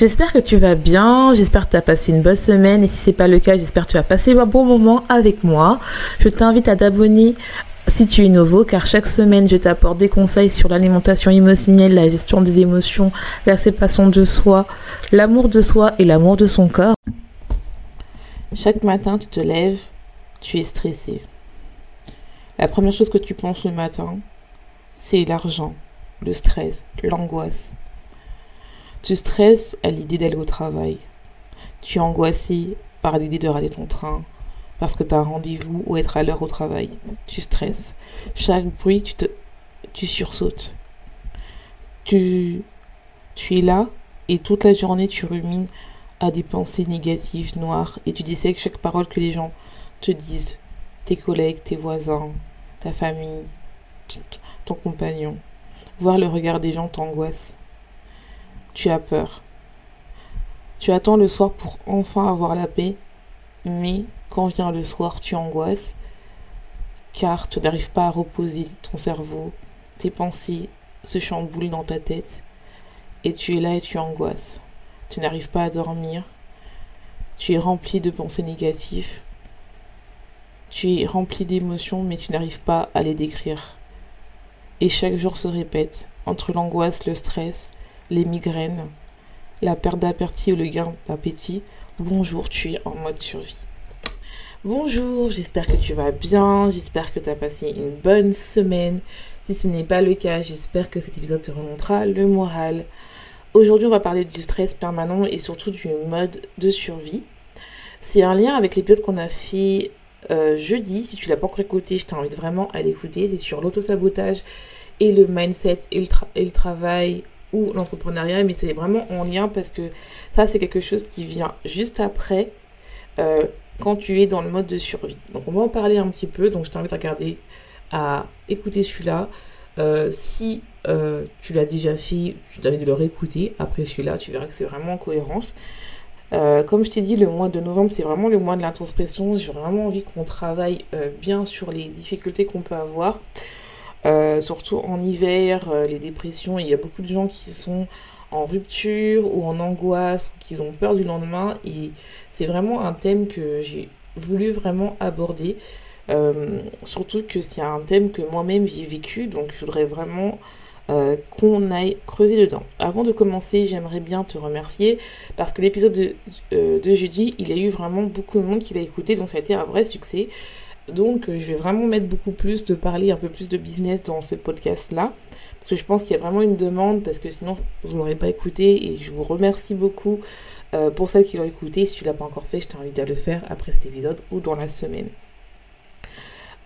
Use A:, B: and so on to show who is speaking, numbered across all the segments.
A: J'espère que tu vas bien, j'espère que tu as passé une bonne semaine et si c'est pas le cas, j'espère que tu as passé un bon moment avec moi. Je t'invite à t'abonner si tu es nouveau, car chaque semaine, je t'apporte des conseils sur l'alimentation émotionnelle, la gestion des émotions, la séparation de soi, l'amour de soi et l'amour de son corps. Chaque matin, tu te lèves, tu es stressé. La première chose que tu penses le matin, c'est l'argent, le stress, l'angoisse. Tu stresses à l'idée d'aller au travail. Tu es angoissé par l'idée de rater ton train parce que tu as un rendez-vous ou être à l'heure au travail. Tu stresses. Chaque bruit, tu, te, tu sursautes. Tu, tu es là et toute la journée, tu rumines à des pensées négatives, noires, et tu dissèques chaque parole que les gens te disent. Tes collègues, tes voisins, ta famille, ton compagnon. Voir le regard des gens t'angoisse tu as peur. Tu attends le soir pour enfin avoir la paix, mais quand vient le soir, tu angoisses, car tu n'arrives pas à reposer ton cerveau, tes pensées se chamboulent dans ta tête, et tu es là et tu angoisses. Tu n'arrives pas à dormir, tu es rempli de pensées négatives, tu es rempli d'émotions, mais tu n'arrives pas à les décrire. Et chaque jour se répète, entre l'angoisse, le stress, les migraines, la perte d'appétit ou le gain d'appétit, bonjour, tu es en mode survie. Bonjour, j'espère que tu vas bien, j'espère que tu as passé une bonne semaine. Si ce n'est pas le cas, j'espère que cet épisode te remontera le moral. Aujourd'hui, on va parler du stress permanent et surtout du mode de survie. C'est un lien avec l'épisode qu'on a fait euh, jeudi. Si tu l'as pas encore écouté, je t'invite vraiment à l'écouter. C'est sur l'autosabotage et le mindset et le travail ou l'entrepreneuriat, mais c'est vraiment en lien parce que ça, c'est quelque chose qui vient juste après euh, quand tu es dans le mode de survie. Donc, on va en parler un petit peu. Donc, je t'invite à regarder, à écouter celui-là. Euh, si euh, tu l'as déjà fait, je t'invite de le réécouter. Après celui-là, tu verras que c'est vraiment en cohérence. comme je t'ai dit, le mois de novembre, c'est vraiment le mois de l'introspection. J'ai vraiment envie qu'on travaille bien sur les difficultés qu'on peut avoir. Euh, surtout en hiver, euh, les dépressions, il y a beaucoup de gens qui sont en rupture ou en angoisse, qui ont peur du lendemain. Et c'est vraiment un thème que j'ai voulu vraiment aborder. Euh, surtout que c'est un thème que moi-même j'ai vécu, donc je voudrais vraiment qu'on aille creuser dedans. Avant de commencer, j'aimerais bien te remercier parce que l'épisode de, de, jeudi, il y a eu vraiment beaucoup de monde qui l'a écouté, donc ça a été un vrai succès. Donc, euh, je vais vraiment mettre beaucoup plus de parler un peu plus de business dans ce podcast-là. Parce que je pense qu'il y a vraiment une demande, parce que sinon, vous ne l'aurez pas écouté. Et je vous remercie beaucoup euh, pour celles qui l'ont écouté. Si tu ne l'as pas encore fait, je t'invite à le faire après cet épisode ou dans la semaine.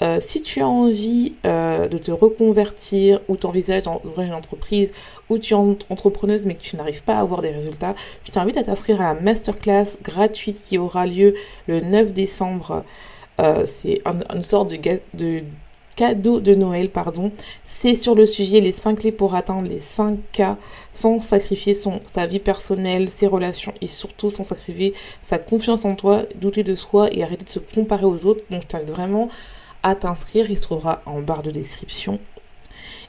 A: Euh, si tu as envie de te reconvertir ou t'envisages d'ouvrir une entreprise ou tu es entrepreneuse mais que tu n'arrives pas à avoir des résultats, je t'invite à t'inscrire à la masterclass gratuite qui aura lieu le 9 décembre euh, c'est une sorte de, cadeau de Noël, pardon. C'est sur le sujet les 5 clés pour atteindre les 5 cas sans sacrifier son, sa vie personnelle, ses relations et surtout sans sacrifier sa confiance en toi, douter de soi et arrêter de se comparer aux autres. Donc je t'invite vraiment à t'inscrire, il se trouvera en barre de description.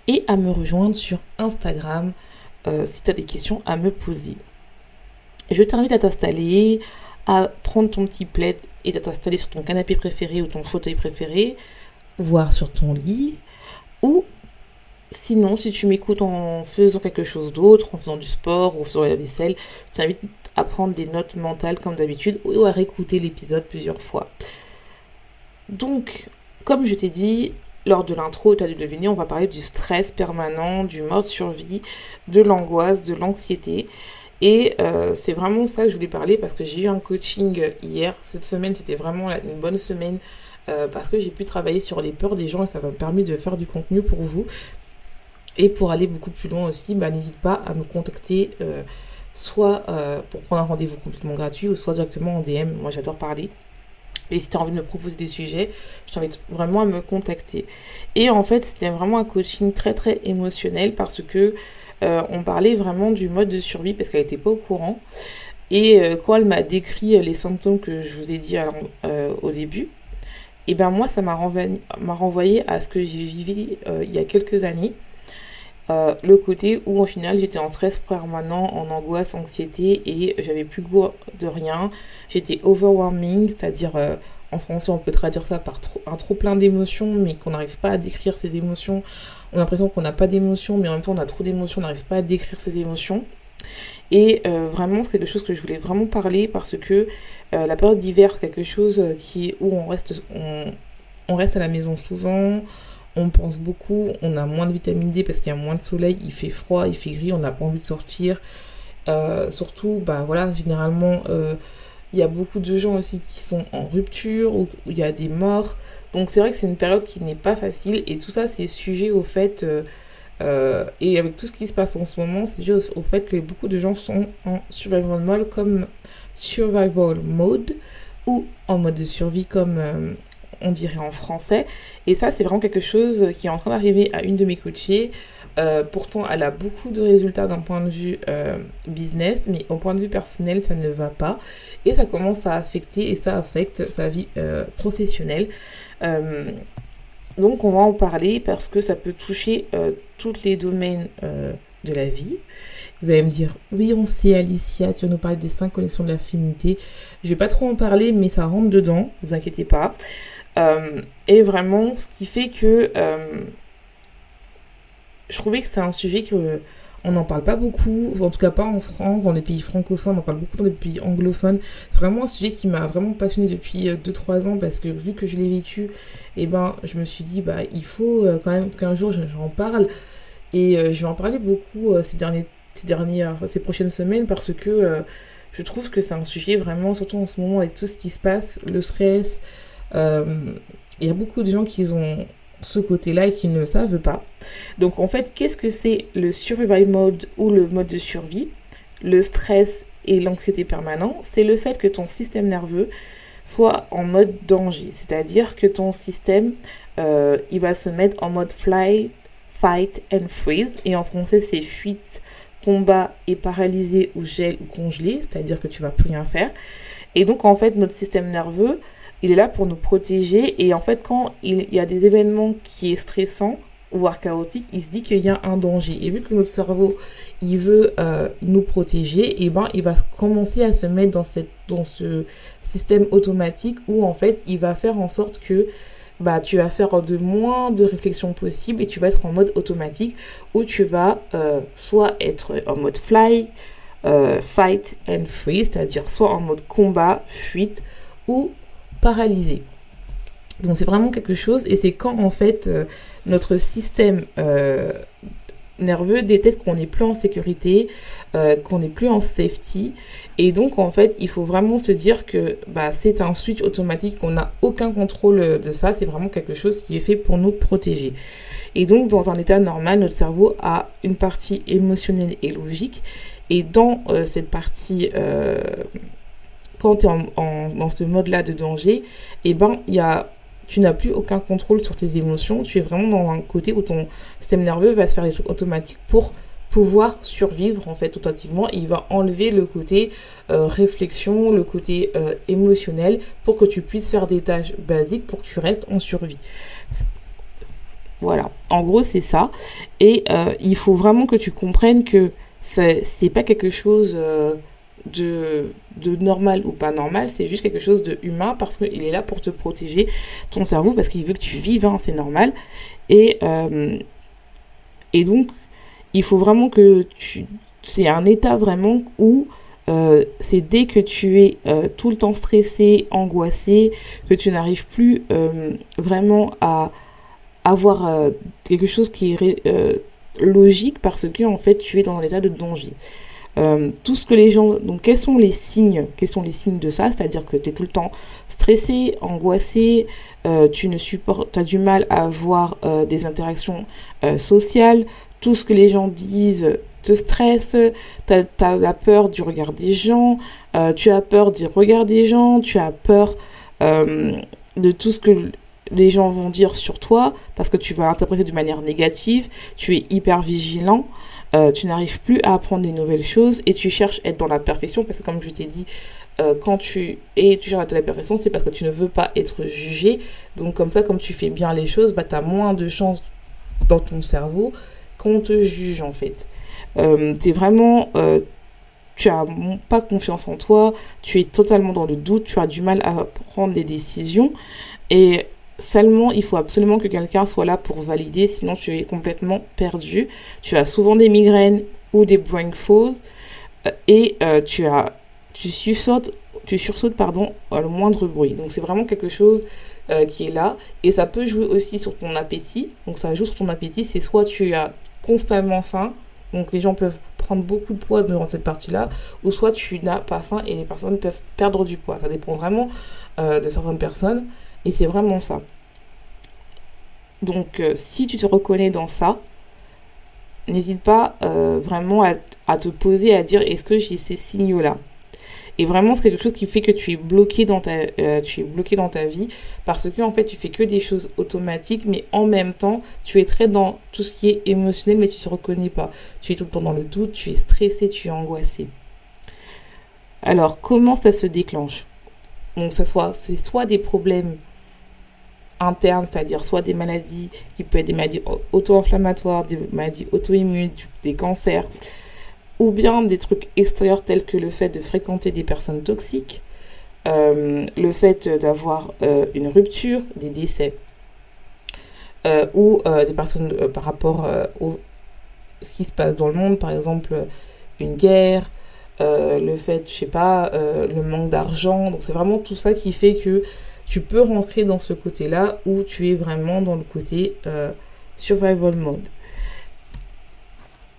A: Et à me rejoindre sur Instagram euh, si tu as des questions à me poser. Je t'invite à t'installer, à prendre ton petit plaid et à t'installer sur ton canapé préféré ou ton fauteuil préféré, voire sur ton lit, ou sinon, si tu m'écoutes en faisant quelque chose d'autre, en faisant du sport ou en faisant la vaisselle, je t'invite à prendre des notes mentales comme d'habitude ou à réécouter l'épisode plusieurs fois. Donc, comme je t'ai dit, lors de l'intro, tu as dû deviner, on va parler du stress permanent, du mode survie, de l'angoisse, de l'anxiété. Et euh, c'est vraiment ça que je voulais parler parce que j'ai eu un coaching hier. Cette semaine, c'était vraiment une bonne semaine euh, parce que j'ai pu travailler sur les peurs des gens et ça m'a permis de faire du contenu pour vous. Et pour aller beaucoup plus loin aussi, bah, n'hésite pas à me contacter euh, soit pour prendre un rendez-vous complètement gratuit ou soit directement en DM. Moi, j'adore parler. Et si tu as envie de me proposer des sujets, je t'invite vraiment à me contacter. Et en fait, c'était vraiment un coaching très très émotionnel parce que euh, on parlait vraiment du mode de survie parce qu'elle n'était pas au courant. Et euh, quand elle m'a décrit les symptômes que je vous ai dit euh, au début, et ben moi ça m'a renvoyé, renvoyé, à ce que j'ai vécu il y a quelques années. le côté où au final j'étais en stress permanent, en angoisse, anxiété et j'avais plus goût de rien. J'étais overwhelming, c'est-à-dire en français on peut traduire ça par un trop plein d'émotions mais qu'on n'arrive pas à décrire ces émotions on a l'impression qu'on n'a pas d'émotions, mais en même temps on a trop d'émotions, on n'arrive pas à décrire ces émotions. Et euh, vraiment, c'est quelque chose que je voulais vraiment parler parce que euh, la période d'hiver, c'est quelque chose qui où on reste, on, reste à la maison souvent, on pense beaucoup, on a moins de vitamine D parce qu'il y a moins de soleil, il fait froid, il fait gris, on n'a pas envie de sortir. Euh, surtout, bah voilà, généralement, il y a beaucoup de gens aussi qui sont en rupture ou il y a des morts. Donc c'est vrai que c'est une période qui n'est pas facile et tout ça c'est sujet au fait euh, euh, et avec tout ce qui se passe en ce moment, c'est sujet au, fait que beaucoup de gens sont en survival mode comme survival mode ou en mode de survie comme euh, on dirait en français. Et ça c'est vraiment quelque chose qui est en train d'arriver à une de mes coachées. pourtant, elle a beaucoup de résultats d'un point de vue business, mais au point de vue personnel, ça ne va pas. Et ça commence à affecter, et ça affecte sa vie professionnelle. Euh, donc on va en parler parce que ça peut toucher euh, tous les domaines euh, de la vie. Vous allez me dire, oui, on sait, Alicia, tu vas nous parler des cinq connexions de la féminité. Je vais pas trop en parler, mais ça rentre dedans, vous inquiétez pas. Et vraiment, ce qui fait que je trouvais que c'est un sujet que on n'en parle pas beaucoup, en tout cas pas en France, dans les pays francophones, on en parle beaucoup dans les pays anglophones. C'est vraiment un sujet qui m'a vraiment passionné depuis 2-3 euh, ans parce que vu que je l'ai vécu, et eh ben, je me suis dit, bah, il faut euh, quand même qu'un jour j'en parle. Et euh, je vais en parler beaucoup ces, derniers, ces, dernières, ces prochaines semaines parce que je trouve que c'est un sujet vraiment, surtout en ce moment avec tout ce qui se passe, le stress. Il y a beaucoup de gens qui ont ce côté-là et qui ne le savent pas. Donc en fait, qu'est-ce que c'est le survival mode ou le mode de survie? Le stress et l'anxiété permanent, c'est le fait que ton système nerveux soit en mode danger, c'est-à-dire que ton système, euh, il va se mettre en mode flight, fight and freeze, et en français c'est fuite, combat et paralysé ou gel ou congelé, c'est-à-dire que tu vas plus rien faire. Et donc en fait, notre système nerveux, il est là pour nous protéger. Et en fait, quand il y a des événements qui est stressant, voire chaotique, il se dit qu'il y a un danger. Et vu que notre cerveau, il veut euh, nous protéger, et eh ben, il va commencer à se mettre dans, ce système automatique où, en fait, il va faire en sorte que bah, tu vas faire de moins de réflexion possible et tu vas être en mode automatique où tu vas euh, soit être en mode fly, euh, fight and freeze, c'est-à-dire soit en mode combat, fuite, ou paralysé. Donc c'est vraiment quelque chose et c'est quand en fait euh, notre système euh, nerveux détecte qu'on n'est plus en sécurité, euh, qu'on n'est plus en safety et donc en fait il faut vraiment se dire que bah, c'est un switch automatique, qu'on n'a aucun contrôle de ça, c'est vraiment quelque chose qui est fait pour nous protéger. Et donc dans un état normal, notre cerveau a une partie émotionnelle et logique et dans cette partie quand tu es en, dans ce mode-là de danger, et eh ben, y a, tu n'as plus aucun contrôle sur tes émotions. Tu es vraiment dans un côté où ton système nerveux va se faire des trucs automatiques pour pouvoir survivre en fait automatiquement. Il va enlever le côté euh, réflexion le côté euh, émotionnel pour que tu puisses faire des tâches basiques pour que tu restes en survie. Voilà. En gros c'est ça. Et euh, il faut vraiment que tu comprennes que c'est pas quelque chose de, normal ou pas normal, c'est juste quelque chose de humain parce qu'il est là pour te protéger ton cerveau parce qu'il veut que tu vives, hein, c'est normal. Et, euh, et donc, il faut vraiment que tu. C'est un état vraiment où euh, c'est dès que tu es euh, tout le temps stressé, angoissé, que tu n'arrives plus vraiment à avoir quelque chose qui est logique parce que en fait tu es dans un état de danger. Euh, tout ce que les gens donc quels sont les signes quels sont les signes de ça? C'est-à-dire que tu es tout le temps stressé angoissé euh, tu ne supportes as du mal à avoir euh, des interactions sociales. Tout ce que les gens disent te stresse. Tu as, la peur du regard des gens. Tu as peur du regard des gens. Tu as peur de tout ce que les gens vont dire sur toi parce que tu vas interpréter de manière négative, tu es hyper vigilant, euh, tu n'arrives plus à apprendre des nouvelles choses et tu cherches à être dans la perfection parce que comme je t'ai dit, euh, quand tu es tu à dans la perfection, c'est parce que tu ne veux pas être jugé. Donc comme ça, comme tu fais bien les choses, bah, tu as moins de chances dans ton cerveau qu'on te juge en fait. Euh, tu es vraiment... tu as pas confiance en toi, tu es totalement dans le doute, tu as du mal à prendre des décisions. Et Seulement, il faut absolument que quelqu'un soit là pour valider, sinon tu es complètement perdu. Tu as souvent des migraines ou des brain euh, et euh, tu as, tu sursautes, tu sursautes pardon, le moindre bruit. Donc c'est vraiment quelque chose euh, qui est là et ça peut jouer aussi sur ton appétit. Donc ça joue sur ton appétit, c'est soit tu as constamment faim, donc les gens peuvent prendre beaucoup de poids durant cette partie-là, ou soit tu n'as pas faim et les personnes peuvent perdre du poids. Ça dépend vraiment de certaines personnes. Et c'est vraiment ça. Donc euh, si tu te reconnais dans ça, n'hésite pas euh, vraiment à, te poser, à dire est-ce que j'ai ces signaux-là? Et vraiment, c'est quelque chose qui fait que tu es bloqué dans ta, euh, tu es bloqué dans ta vie parce que en fait, tu fais que des choses automatiques, mais en même temps, tu es très dans tout ce qui est émotionnel, mais tu te reconnais pas. Tu es tout le temps dans le doute, tu es stressé, tu es angoissé. Alors, comment ça se déclenche? Donc, ça soit, c'est soit des problèmes internes, c'est-à-dire soit des maladies qui peuvent être des maladies auto-inflammatoires, des maladies auto-immunes, des cancers, ou bien des trucs extérieurs tels que le fait de fréquenter des personnes toxiques, euh, le fait d'avoir euh, une rupture, des décès, euh, ou des personnes par rapport au ce qui se passe dans le monde, par exemple une guerre, le fait, je sais pas, le manque d'argent. Donc c'est vraiment tout ça qui fait que tu peux rentrer dans ce côté-là où tu es vraiment dans le côté euh, survival mode.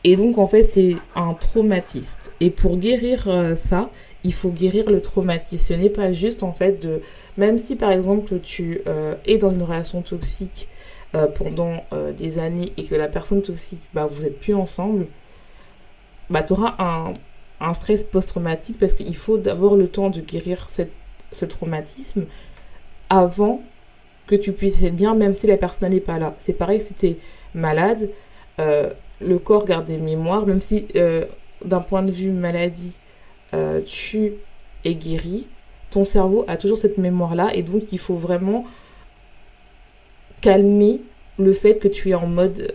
A: Et donc en fait c'est un traumatiste. Et pour guérir euh, ça, il faut guérir le traumatisme. Ce n'est pas juste en fait de... Même si par exemple tu euh, es dans une relation toxique pendant des années et que la personne toxique, bah, vous n'êtes plus ensemble, bah, tu auras un, un stress post-traumatique parce qu'il faut d'abord le temps de guérir cette, ce traumatisme avant que tu puisses être bien, même si la personne n'est pas là. C'est pareil si tu es malade, euh, le corps garde des mémoires, même si euh, d'un point de vue maladie, euh, tu es guéri, ton cerveau a toujours cette mémoire-là, et donc il faut vraiment calmer le fait que tu es en mode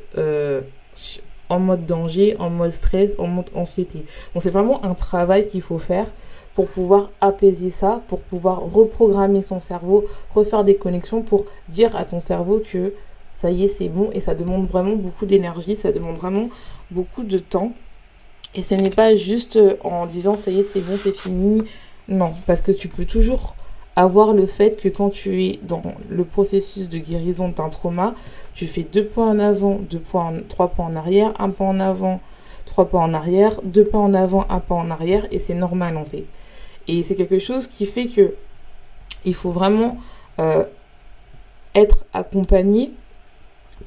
A: en mode danger, en mode stress, en mode anxiété. Donc c'est vraiment un travail qu'il faut faire pour pouvoir apaiser ça, pour pouvoir reprogrammer son cerveau, refaire des connexions pour dire à ton cerveau que ça y est, c'est bon et ça demande vraiment beaucoup d'énergie, ça demande vraiment beaucoup de temps. Et ce n'est pas juste en disant ça y est, c'est bon, c'est fini. Non, parce que tu peux toujours avoir le fait que quand tu es dans le processus de guérison d'un trauma, tu fais deux points en avant, deux points, trois points en arrière, un pas en avant, trois pas en arrière, deux pas en avant, un pas en arrière, et c'est normal en fait. Et c'est quelque chose qui fait que il faut vraiment euh, être accompagné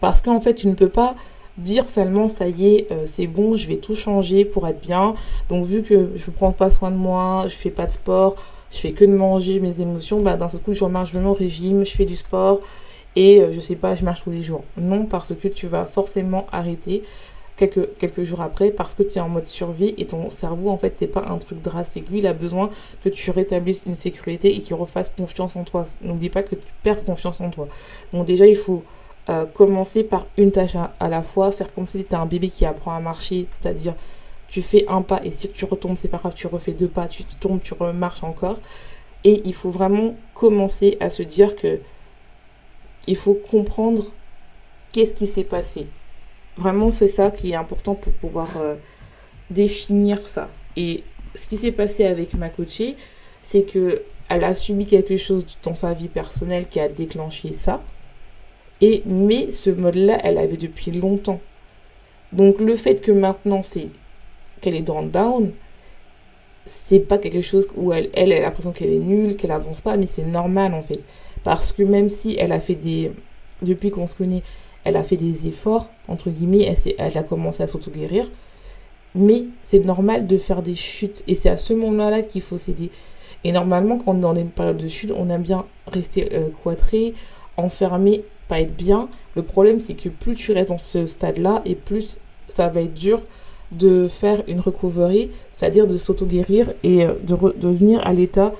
A: parce qu'en fait, tu ne peux pas dire seulement ça y est, euh, c'est bon, je vais tout changer pour être bien. Donc vu que je ne prends pas soin de moi, je fais pas de sport, je fais que de manger mes émotions, bah d'un seul coup je remarche mon régime, je fais du sport et euh, je sais pas, je marche tous les jours. Non, parce que tu vas forcément arrêter quelques, jours après parce que tu es en mode survie et ton cerveau en fait c'est pas un truc drastique. Lui il a besoin que tu rétablisses une sécurité et qu'il refasse confiance en toi. N'oublie pas que tu perds confiance en toi. Donc déjà il faut euh, commencer par une tâche à, la fois, faire comme si tu un bébé qui apprend à marcher, c'est-à-dire tu fais un pas et si tu retombes c'est pas grave, tu refais deux pas, tu tombes, tu remarches encore. Et il faut vraiment commencer à se dire que il faut comprendre qu'est-ce qui s'est passé. Vraiment, c'est ça qui est important pour pouvoir euh, définir ça. Et ce qui s'est passé avec ma coachée, c'est que elle a subi quelque chose dans sa vie personnelle qui a déclenché ça. Et, mais ce mode-là, elle avait depuis longtemps. Donc le fait que maintenant c'est qu'elle est dans le down, c'est pas quelque chose où elle, elle, a l'impression qu'elle est nulle, qu'elle avance pas, mais c'est normal en fait. Parce que même si elle a fait des. Depuis qu'on se connaît, elle a fait des efforts, entre guillemets, elle, a commencé à s'auto-guérir. Mais c'est normal de faire des chutes. Et c'est à ce moment-là qu'il faut s'aider. Et normalement, quand on est dans une période de chute, on aime bien rester euh, cloîtré, enfermé, pas être bien. Le problème, c'est que plus tu restes dans ce stade-là, et plus ça va être dur de faire une recovery, c'est-à-dire de s'auto-guérir et euh, de revenir à l'état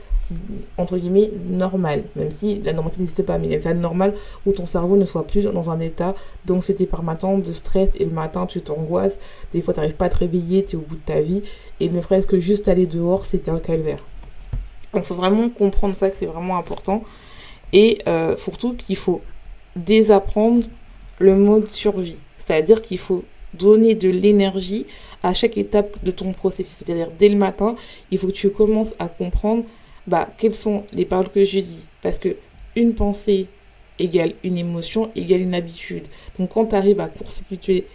A: entre guillemets normal, même si la normalité n'existe pas, mais l'état normal où ton cerveau ne soit plus dans un état d'anxiété permanente, de stress, et le matin tu t'angoisses, des fois tu n'arrives pas à te réveiller, tu es au bout de ta vie, et ne ferait-ce que juste aller dehors, c'était un calvaire. Donc il faut vraiment comprendre ça, que c'est vraiment important, et euh, surtout qu'il faut désapprendre le mode survie, c'est-à-dire qu'il faut donner de l'énergie à chaque étape de ton processus. C'est-à-dire, dès le matin, il faut que tu commences à comprendre bah, quelles sont les paroles que je dis? Parce que une pensée égale une émotion égale une habitude. Donc, quand tu arrives à constituer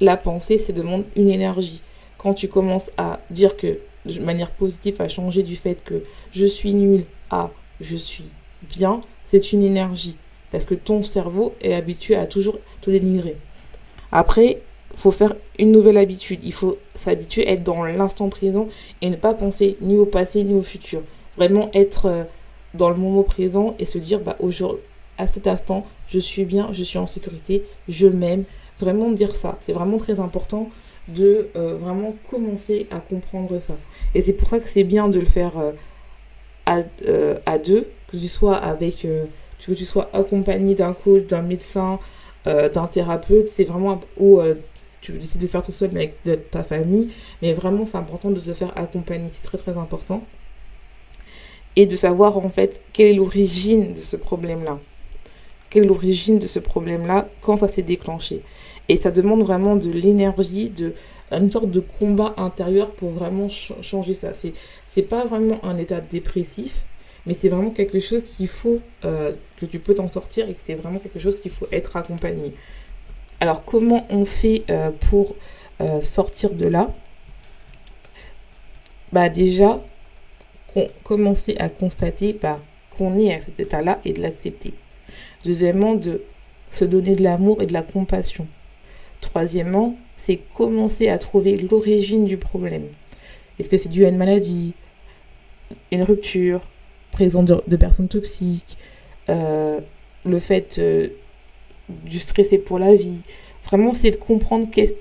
A: la pensée, c'est demande une énergie. Quand tu commences à dire que, de manière positive, à changer du fait que je suis nul à je suis bien, c'est une énergie. Parce que ton cerveau est habitué à toujours te dénigrer. Après, faut faire une nouvelle habitude. Il faut s'habituer à être dans l'instant présent et ne pas penser ni au passé ni au futur. Vraiment être euh, dans le moment présent et se dire bah aujourd'hui à cet instant, je suis bien, je suis en sécurité, je m'aime. Vraiment dire ça, c'est vraiment très important de euh, vraiment commencer à comprendre ça. Et c'est pour ça que c'est bien de le faire euh, à, à, deux, que tu sois avec, que tu sois accompagné d'un coach, d'un médecin, d'un thérapeute, c'est vraiment ou tu décides de faire tout seul mais avec ta famille. Mais vraiment, c'est important de se faire accompagner. C'est très, très important. Et de savoir, en fait, quelle est l'origine de ce problème-là. Quelle est l'origine de ce problème-là quand ça s'est déclenché. Et ça demande vraiment de l'énergie, de une sorte de combat intérieur pour vraiment changer ça. C'est, c'est pas vraiment un état dépressif, mais c'est vraiment quelque chose qu'il faut, euh, que tu peux t'en sortir et que c'est vraiment quelque chose qu'il faut être accompagné. Alors comment on fait euh, pour euh, sortir de là? Bah déjà, commencer à constater bah, qu'on est à cet état-là et de l'accepter. Deuxièmement, de se donner de l'amour et de la compassion. Troisièmement, c'est commencer à trouver l'origine du problème. Est-ce que c'est dû à une maladie, une rupture, présence de, personnes toxiques, euh, le fait du stressé pour la vie? Vraiment, c'est de comprendre qu'est-ce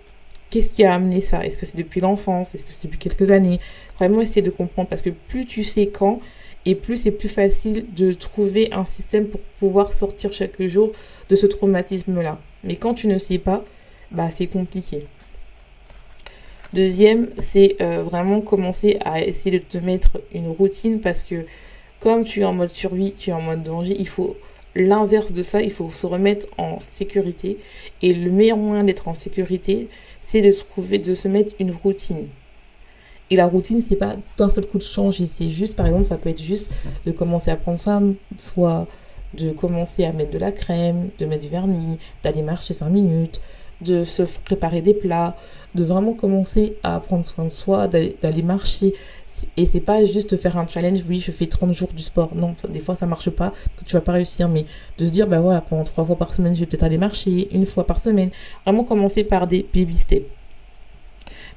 A: qu'est-ce qui a amené ça? Est-ce que c'est depuis l'enfance? Est-ce que c'est depuis quelques années? Vraiment essayer de comprendre parce que plus tu sais quand et plus c'est plus facile de trouver un système pour pouvoir sortir chaque jour de ce traumatisme-là. Mais quand tu ne sais pas, bah c'est compliqué. Deuxième, c'est euh, vraiment commencer à essayer de te mettre une routine parce que comme tu es en mode survie, tu es en mode danger, il faut l'inverse de ça, il faut se remettre en sécurité. Et le meilleur moyen d'être en sécurité, c'est de trouver, de se mettre une routine. Et la routine, c'est pas d'un seul coup de changer. C'est juste, par exemple, ça peut être juste de commencer à prendre soin soit de commencer à mettre de la crème, de mettre du vernis, d'aller marcher 5 minutes, de se préparer des plats, de vraiment commencer à prendre soin de soi, d'aller marcher. Et c'est pas juste faire un challenge, oui, je fais 30 jours du sport. Non, des fois ça marche pas, tu vas pas réussir, mais de se dire, bah voilà, pendant trois fois par semaine, je vais peut-être aller marcher, une fois par semaine. Vraiment commencer par des baby steps.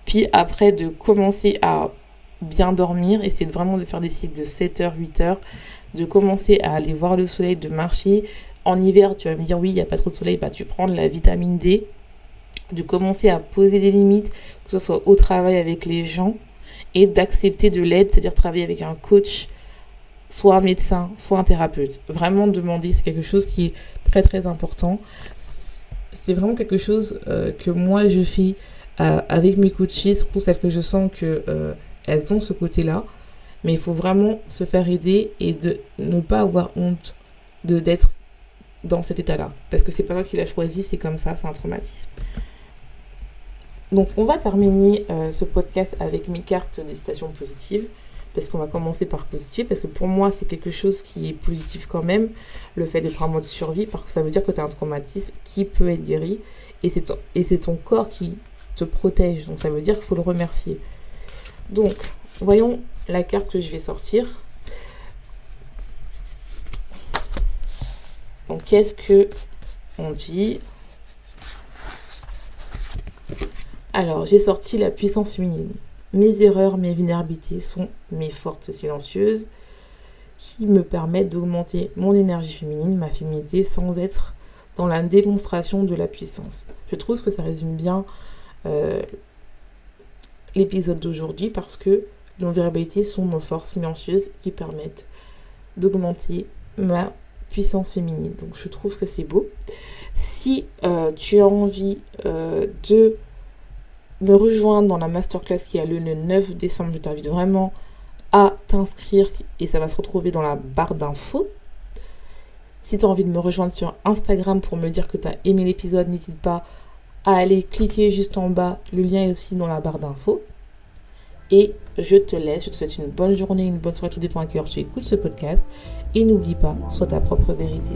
A: Puis après, de commencer à bien dormir, essayer vraiment de faire des cycles de 7h, 8h, de commencer à aller voir le soleil, de marcher. En hiver, tu vas me dire, oui, il n'y a pas trop de soleil, bah tu prends de la vitamine D, de commencer à poser des limites, que ce soit au travail avec les gens, et d'accepter de l'aide, c'est-à-dire travailler avec un coach, soit un médecin, soit un thérapeute. Vraiment demander, c'est quelque chose qui est très très important. C'est vraiment quelque chose euh, que moi je fais euh, avec mes coachés, surtout celles que je sens que euh, elles ont ce côté-là. Mais il faut vraiment se faire aider et de ne pas avoir honte de d'être dans cet état-là. Parce que c'est pas moi qui l'a choisi, c'est comme ça, c'est un traumatisme. Donc on va terminer euh, ce podcast avec mes cartes de citation positive parce qu'on va commencer par positif, parce que pour moi, c'est quelque chose qui est positif quand même, le fait d'être en mode survie, parce que ça veut dire que tu as un traumatisme qui peut être guéri, et c'est ton, et c'est ton corps qui te protège, donc ça veut dire qu'il faut le remercier. Donc, voyons la carte que je vais sortir. Donc, qu'est-ce que on dit? Alors, j'ai sorti la puissance féminine. Mes erreurs, mes vulnérabilités sont mes forces silencieuses qui me permettent d'augmenter mon énergie féminine, ma féminité, sans être dans la démonstration de la puissance. Je trouve que ça résume bien euh, l'épisode d'aujourd'hui parce que nos vulnérabilités sont nos forces silencieuses qui permettent d'augmenter ma puissance féminine. Donc je trouve que c'est beau. Si euh, tu as envie euh, de me rejoindre dans la masterclass qui a lieu le 9 décembre. Je t'invite vraiment à t'inscrire et ça va se retrouver dans la barre d'infos. Si tu as envie de me rejoindre sur Instagram pour me dire que tu as aimé l'épisode, n'hésite pas à aller cliquer juste en bas. Le lien est aussi dans la barre d'infos. Et je te laisse, je te souhaite une bonne journée, une bonne soirée, tout dépend à quelle tu écoutes ce podcast. Et n'oublie pas, sois ta propre vérité.